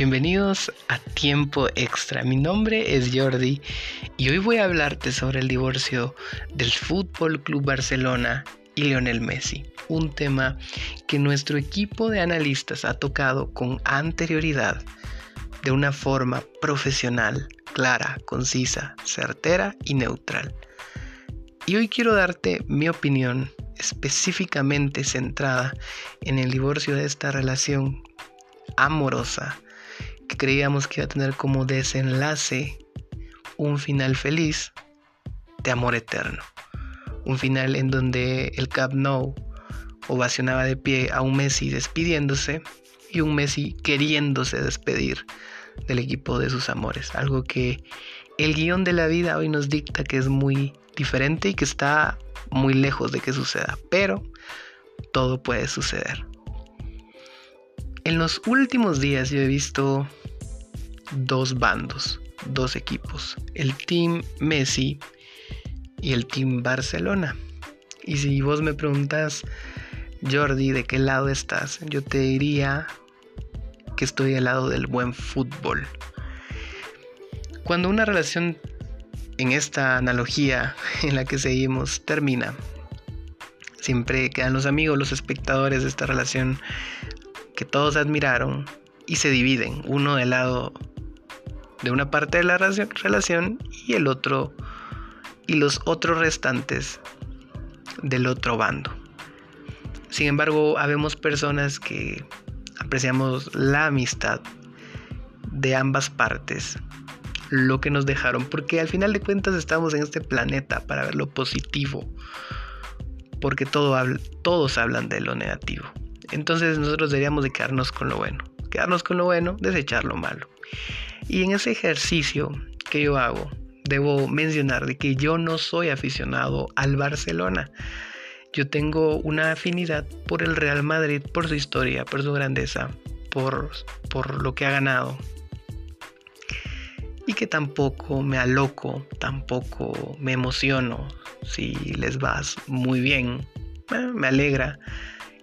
Bienvenidos a Tiempo Extra. Mi nombre es Jordi y hoy voy a hablarte sobre el divorcio del Fútbol Club Barcelona y Lionel Messi, un tema que nuestro equipo de analistas ha tocado con anterioridad de una forma profesional, clara, concisa, certera y neutral. Y hoy quiero darte mi opinión específicamente centrada en el divorcio de esta relación amorosa que creíamos que iba a tener como desenlace un final feliz de amor eterno. Un final en donde el Camp Nou ovacionaba de pie a un Messi despidiéndose y un Messi queriéndose despedir del equipo de sus amores. Algo que el guion de la vida hoy nos dicta que es muy diferente y que está muy lejos de que suceda. Pero todo puede suceder. En los últimos días yo he visto dos bandos, dos equipos, el Team Messi y el Team Barcelona. Y si vos me preguntas, Jordi, ¿de qué lado estás? Yo te diría que estoy al lado del buen fútbol. Cuando una relación en esta analogía en la que seguimos termina, siempre quedan los amigos, los espectadores de esta relación que todos admiraron y se dividen, uno del lado de una parte de la relación y el otro y los otros restantes del otro bando. Sin embargo, habemos personas que apreciamos la amistad de ambas partes, lo que nos dejaron, porque al final de cuentas estamos en este planeta para ver lo positivo, porque todo todos hablan de lo negativo. Entonces nosotros deberíamos de quedarnos con lo bueno, quedarnos con lo bueno, desechar lo malo. Y en ese ejercicio que yo hago, debo mencionar de que yo no soy aficionado al Barcelona. Yo tengo una afinidad por el Real Madrid, por su historia, por su grandeza, por, por lo que ha ganado. Y que tampoco me aloco, tampoco me emociono. Si les va muy bien, me alegra.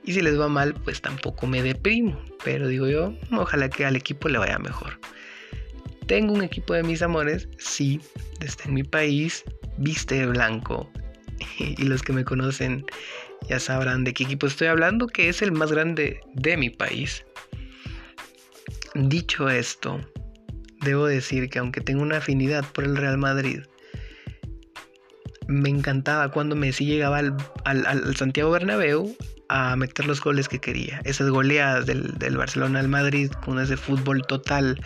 Y si les va mal, pues tampoco me deprimo. Pero digo yo, ojalá que al equipo le vaya mejor. Tengo un equipo de mis amores, sí, desde mi país, viste de blanco. Y los que me conocen ya sabrán de qué equipo estoy hablando, que es el más grande de mi país. Dicho esto, debo decir que aunque tengo una afinidad por el Real Madrid, me encantaba cuando Messi llegaba al, Santiago Bernabéu a meter los goles que quería. Esas goleadas del, del Barcelona al Madrid con ese fútbol total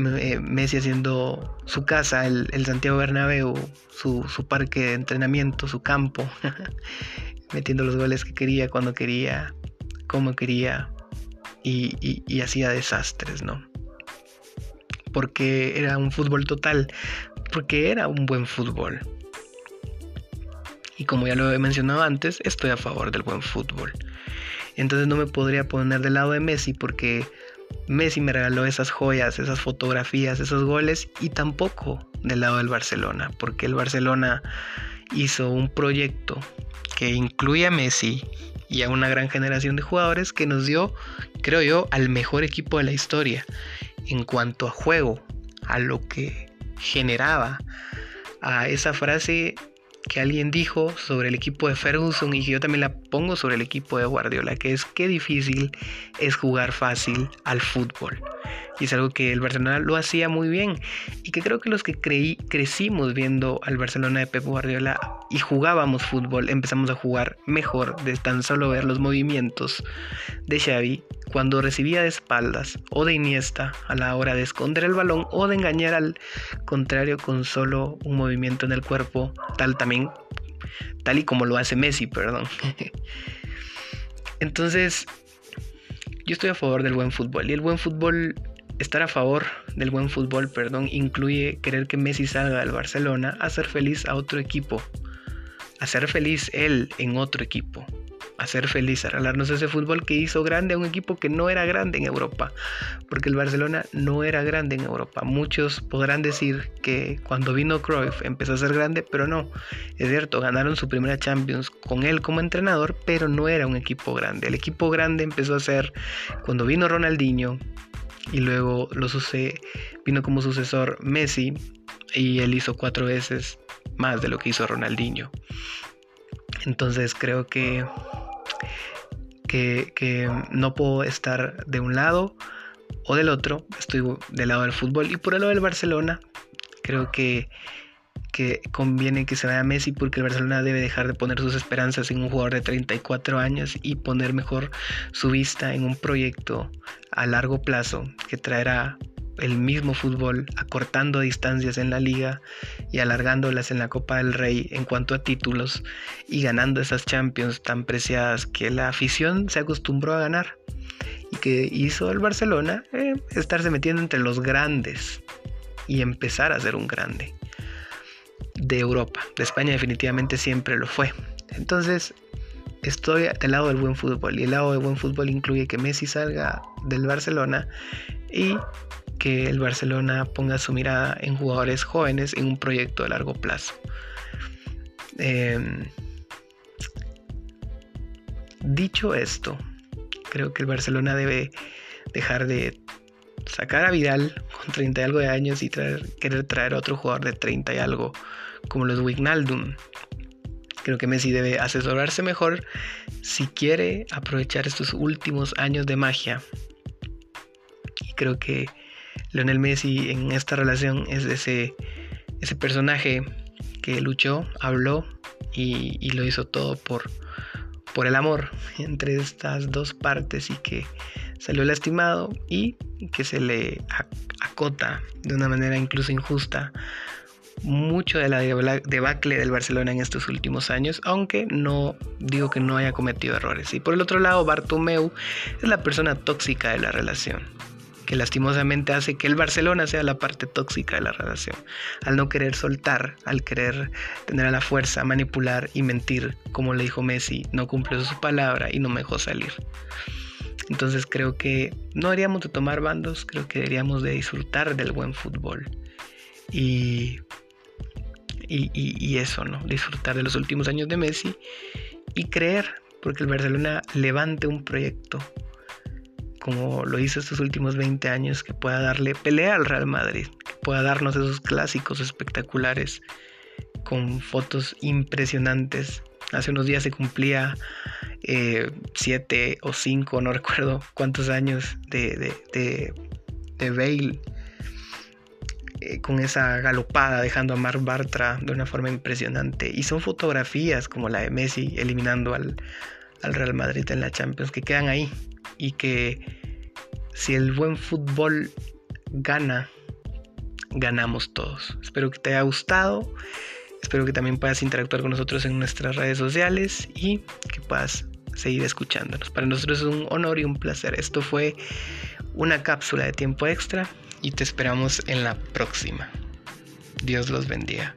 Messi haciendo su casa, el, Santiago Bernabéu, su, parque de entrenamiento, su campo, metiendo los goles que quería, cuando quería, como quería, y, hacía desastres, ¿no? Porque era un fútbol total, porque era un buen fútbol. Y como ya lo he mencionado antes, estoy a favor del buen fútbol. Entonces no me podría poner del lado de Messi porque Messi me regaló esas joyas, esas fotografías, esos goles y tampoco del lado del Barcelona, porque el Barcelona hizo un proyecto que incluye a Messi y a una gran generación de jugadores que nos dio, creo yo, al mejor equipo de la historia en cuanto a juego, a lo que generaba, a esa frase que alguien dijo sobre el equipo de Ferguson y que yo también la pongo sobre el equipo de Guardiola, que es qué difícil es jugar fácil al fútbol. Y es algo que el Barcelona lo hacía muy bien y que creo que los que creí, crecimos viendo al Barcelona de Pep Guardiola y jugábamos fútbol, empezamos a jugar mejor de tan solo ver los movimientos de Xavi cuando recibía de espaldas o de Iniesta a la hora de esconder el balón o de engañar al contrario con solo un movimiento en el cuerpo, tal también tal y como lo hace Messi, perdón. Entonces, yo estoy a favor del buen fútbol y el buen fútbol estar a favor del buen fútbol, perdón, incluye querer que Messi salga del Barcelona a ser feliz a otro equipo, a ser feliz él en otro equipo hacer feliz, regalarnos ese fútbol que hizo grande a un equipo que no era grande en Europa, porque el Barcelona no era grande en Europa. Muchos podrán decir que cuando vino Cruyff empezó a ser grande, pero no. Es cierto, ganaron su primera Champions con él como entrenador, pero no era un equipo grande. El equipo grande empezó a ser cuando vino Ronaldinho, y luego lo vino como sucesor Messi y él hizo cuatro veces más de lo que hizo Ronaldinho. Entonces creo que, que, no puedo estar de un lado o del otro. Estoy del lado del fútbol y por el lado del Barcelona. Creo que, que conviene que se vaya Messi porque el Barcelona debe dejar de poner sus esperanzas en un jugador de 34 años y poner mejor su vista en un proyecto a largo plazo que traerá el mismo fútbol, acortando distancias en la liga y alargándolas en la Copa del Rey en cuanto a títulos y ganando esas Champions tan preciadas que la afición se acostumbró a ganar y que hizo el Barcelona eh, estarse metiendo entre los grandes y empezar a ser un grande de Europa. De España definitivamente siempre lo fue. Entonces, estoy del lado del buen fútbol y el lado del buen fútbol incluye que Messi salga del Barcelona y que el Barcelona ponga su mirada en jugadores jóvenes en un proyecto de largo plazo. Em, dicho esto, creo que el Barcelona debe dejar de sacar a Vidal con 30 y algo de años y querer traer a otro jugador de 30 y algo como los Wignaldum. Creo que Messi debe asesorarse mejor si quiere aprovechar estos últimos años de magia. Y creo que Lionel Messi en esta relación es ese, ese personaje que luchó, habló y, lo hizo todo por, por el amor entre estas dos partes y que salió lastimado y que se le acota de una manera incluso injusta mucho de la debacle del Barcelona en estos últimos años, aunque no digo que no haya cometido errores. Y por el otro lado, Bartomeu es la persona tóxica de la relación que lastimosamente hace que el Barcelona sea la parte tóxica de la relación, al no querer soltar, al querer tener a la fuerza, manipular y mentir, como le dijo Messi, no cumplió su palabra y no me salir. Entonces creo que no deberíamos de tomar bandos, creo que deberíamos de disfrutar del buen fútbol. Y, y, y, eso, ¿no? Disfrutar de los últimos años de Messi y creer, porque el Barcelona levante un proyecto como lo hizo estos últimos 20 años, que pueda darle pelea al Real Madrid, que pueda darnos esos clásicos espectaculares con fotos impresionantes. Hace unos días se cumplía 7 eh, o 5, no recuerdo cuántos años de, de, de, Bale eh, con esa galopada dejando a Marc Bartra de una forma impresionante. Y son fotografías como la de Messi eliminando al, al Real Madrid en la Champions que quedan ahí y que si el buen fútbol gana, ganamos todos. Espero que te haya gustado. Espero que también puedas interactuar con nosotros en nuestras redes sociales y que puedas seguir escuchándonos. Para nosotros es un honor y un placer. Esto fue una cápsula de tiempo extra y te esperamos en la próxima. Dios los bendiga.